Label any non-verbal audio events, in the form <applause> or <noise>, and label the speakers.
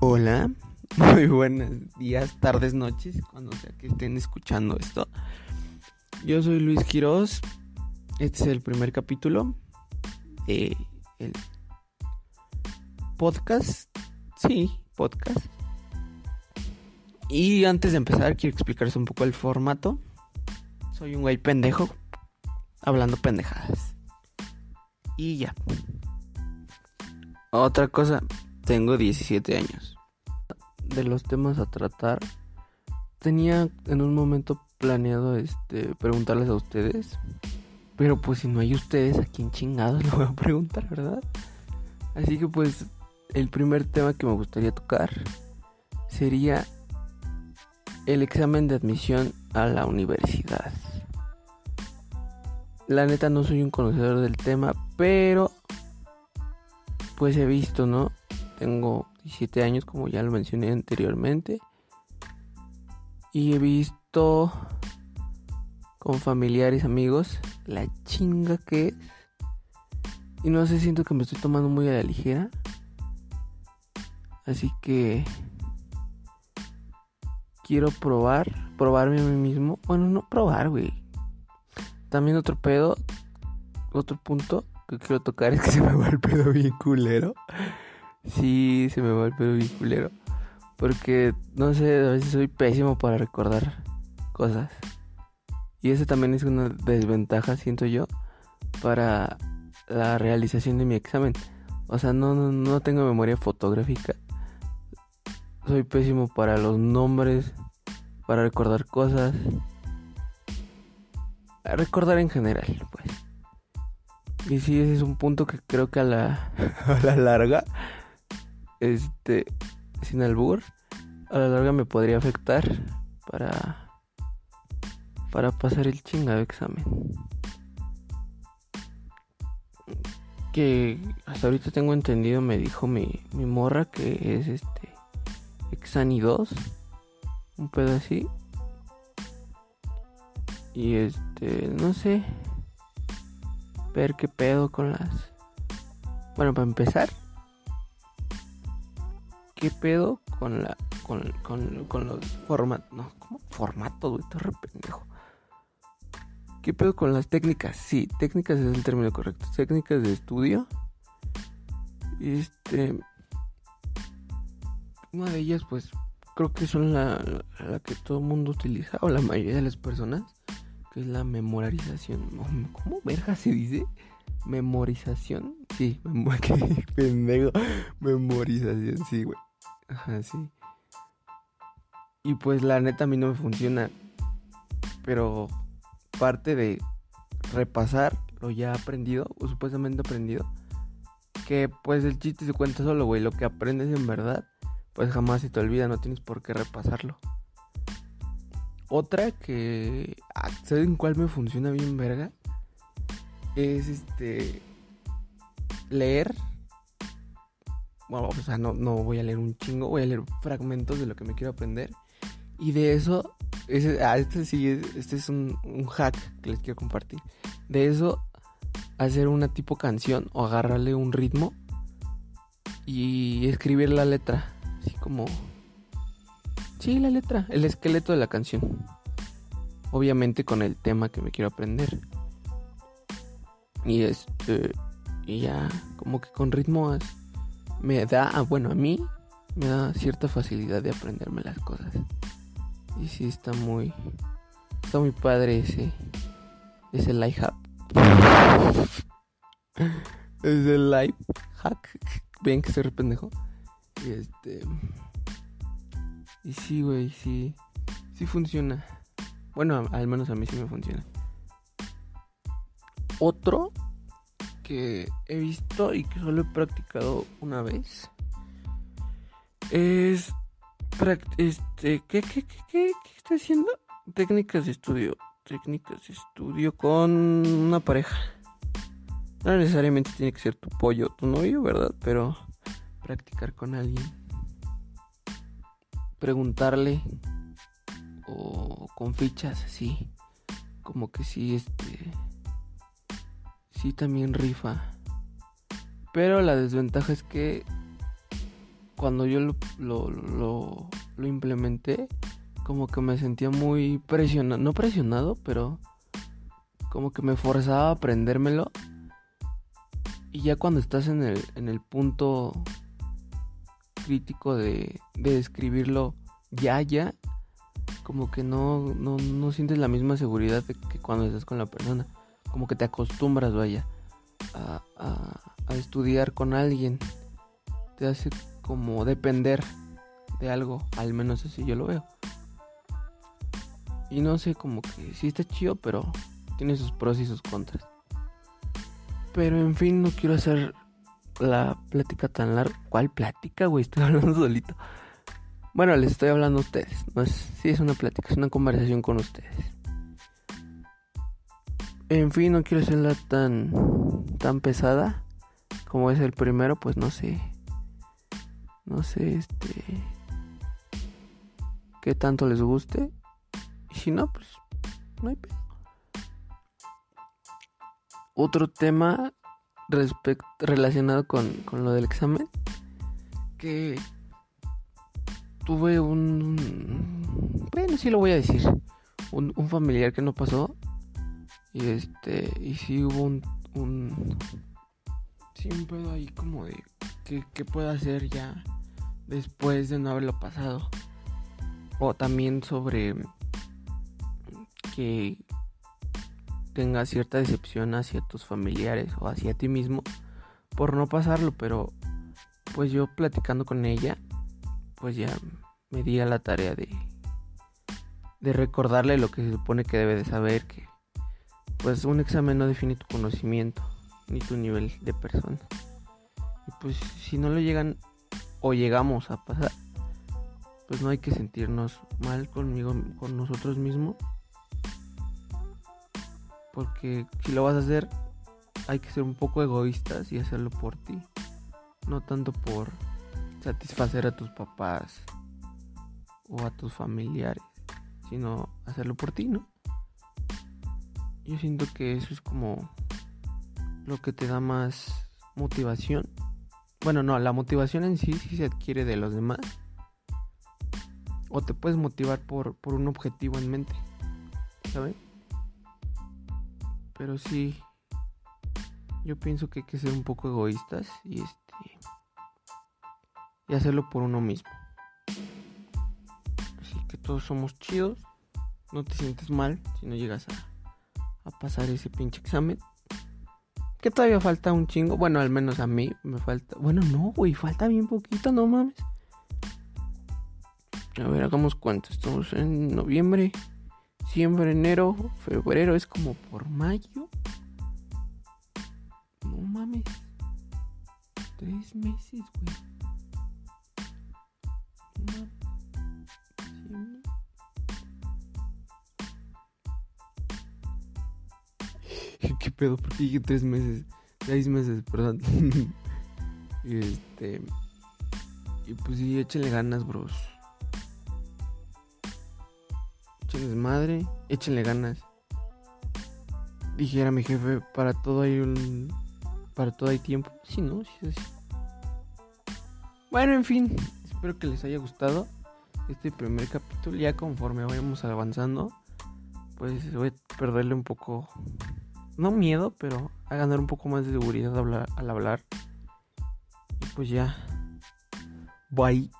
Speaker 1: Hola, <laughs> muy buenos días, tardes, noches, cuando sea que estén escuchando esto. Yo soy Luis Quiroz. Este es el primer capítulo de el podcast. Sí, podcast. Y antes de empezar, quiero explicarles un poco el formato. Soy un güey pendejo, hablando pendejadas. Y ya. Otra cosa, tengo 17 años. De los temas a tratar, tenía en un momento planeado este preguntarles a ustedes. Pero pues si no hay ustedes, ¿a quién chingados <laughs> lo voy a preguntar, verdad? Así que pues el primer tema que me gustaría tocar sería el examen de admisión a la universidad. La neta no soy un conocedor del tema, pero pues he visto, ¿no? Tengo 17 años, como ya lo mencioné anteriormente. Y he visto con familiares, amigos, la chinga que es. Y no sé, siento que me estoy tomando muy a la ligera. Así que quiero probar, probarme a mí mismo. Bueno, no probar, güey. También otro pedo, otro punto que quiero tocar es que <laughs> se me va el pedo bien culero. Sí, se me va el pedo bien culero. Porque, no sé, a veces soy pésimo para recordar cosas. Y eso también es una desventaja, siento yo, para la realización de mi examen. O sea, no, no, no tengo memoria fotográfica. Soy pésimo para los nombres, para recordar cosas. Recordar en general, pues. Y sí, ese es un punto que creo que a la, <laughs> a la larga este, sin albur, a la larga me podría afectar para, para pasar el chingado examen. Que hasta ahorita tengo entendido, me dijo mi, mi morra que es este Exani 2, un pedo así. Y este, no sé, ver qué pedo con las... Bueno, para empezar, ¿Qué pedo con la. con, con, con los formatos? No, ¿cómo? Formatos, güey, estoy re pendejo. ¿Qué pedo con las técnicas? Sí, técnicas es el término correcto. Técnicas de estudio. Este. Una de ellas, pues, creo que son la, la que todo el mundo utiliza, o la mayoría de las personas, que es la memorización. ¿Cómo verga se dice? Memorización. Sí, <laughs> qué pendejo. Memorización, sí, güey. Ajá, sí. Y pues la neta a mí no me funciona. Pero parte de repasar lo ya aprendido, o supuestamente aprendido, que pues el chiste se cuenta solo, güey. Lo que aprendes en verdad, pues jamás se te olvida, no tienes por qué repasarlo. Otra que. Ah, ¿Saben cuál me funciona bien, verga? Es este. Leer bueno, o sea, no, no voy a leer un chingo, voy a leer fragmentos de lo que me quiero aprender. Y de eso, ah, este sí, este es un, un hack que les quiero compartir. De eso, hacer una tipo canción o agarrarle un ritmo y escribir la letra. Así como... Sí, la letra, el esqueleto de la canción. Obviamente con el tema que me quiero aprender. Y este... Y ya, como que con ritmo me da, ah, bueno, a mí me da cierta facilidad de aprenderme las cosas. Y sí está muy, está muy padre ese, ese life hack. <laughs> ese life hack. Ven que se rependejo. Y este, y sí, güey, sí, sí funciona. Bueno, al menos a mí sí me funciona. Otro que he visto y que solo he practicado una vez es este ¿qué, qué, qué, qué, qué haciendo? Técnicas de estudio, técnicas de estudio con una pareja. No necesariamente tiene que ser tu pollo, tu novio, ¿verdad? Pero practicar con alguien. Preguntarle o con fichas así. Como que sí, este sí también rifa. Pero la desventaja es que cuando yo lo, lo, implementé, como que me sentía muy presionado, no presionado, pero como que me forzaba a aprendérmelo. Y ya cuando estás en el, en el punto crítico de, de escribirlo ya, ya, como que no, no, no sientes la misma seguridad que cuando estás con la persona. Como que te acostumbras, vaya, a, a, a estudiar con alguien. Te hace como depender de algo, al menos así yo lo veo. Y no sé, como que sí está chido, pero tiene sus pros y sus contras. Pero en fin, no quiero hacer la plática tan larga. ¿Cuál plática, güey? Estoy <laughs> hablando solito. Bueno, les estoy hablando a ustedes. No es, sí, es una plática, es una conversación con ustedes. En fin, no quiero hacerla tan, tan pesada como es el primero, pues no sé. No sé, este. qué tanto les guste. Y si no, pues no hay pedo. Otro tema relacionado con, con lo del examen. Que tuve un. Bueno, sí lo voy a decir. Un familiar que no pasó. Y este. Y sí hubo un. un sí, un pedo ahí como de. ¿Qué, qué puedo hacer ya? Después de no haberlo pasado. O también sobre. Que tenga cierta decepción hacia tus familiares o hacia ti mismo por no pasarlo, pero pues yo platicando con ella pues ya me di a la tarea de, de recordarle lo que se supone que debe de saber, que pues un examen no define tu conocimiento ni tu nivel de persona. Y pues si no lo llegan o llegamos a pasar, pues no hay que sentirnos mal conmigo, con nosotros mismos. Porque si lo vas a hacer, hay que ser un poco egoístas y hacerlo por ti. No tanto por satisfacer a tus papás o a tus familiares, sino hacerlo por ti, ¿no? Yo siento que eso es como lo que te da más motivación. Bueno, no, la motivación en sí sí se adquiere de los demás. O te puedes motivar por, por un objetivo en mente, ¿sabes? Pero sí, yo pienso que hay que ser un poco egoístas y este y hacerlo por uno mismo. Así que todos somos chidos. No te sientes mal si no llegas a, a pasar ese pinche examen. Que todavía falta un chingo. Bueno, al menos a mí me falta. Bueno, no, güey, falta bien poquito, no mames. A ver, hagamos cuánto. Estamos en noviembre, diciembre, enero, febrero. Es como por mayo. No mames. Tres meses, güey. <laughs> ¿Qué pedo? ¿Por qué dije tres meses? Seis meses, perdón. <laughs> este. Y pues sí, échenle ganas, bros. Échenles madre, échenle ganas. Dijera mi jefe, para todo hay un. Para todo hay tiempo. Sí, ¿no? Sí, es. Bueno, en fin. Espero que les haya gustado este primer capítulo. Ya conforme vayamos avanzando, pues voy a perderle un poco no miedo, pero a ganar un poco más de seguridad al hablar. Y pues ya. Bye.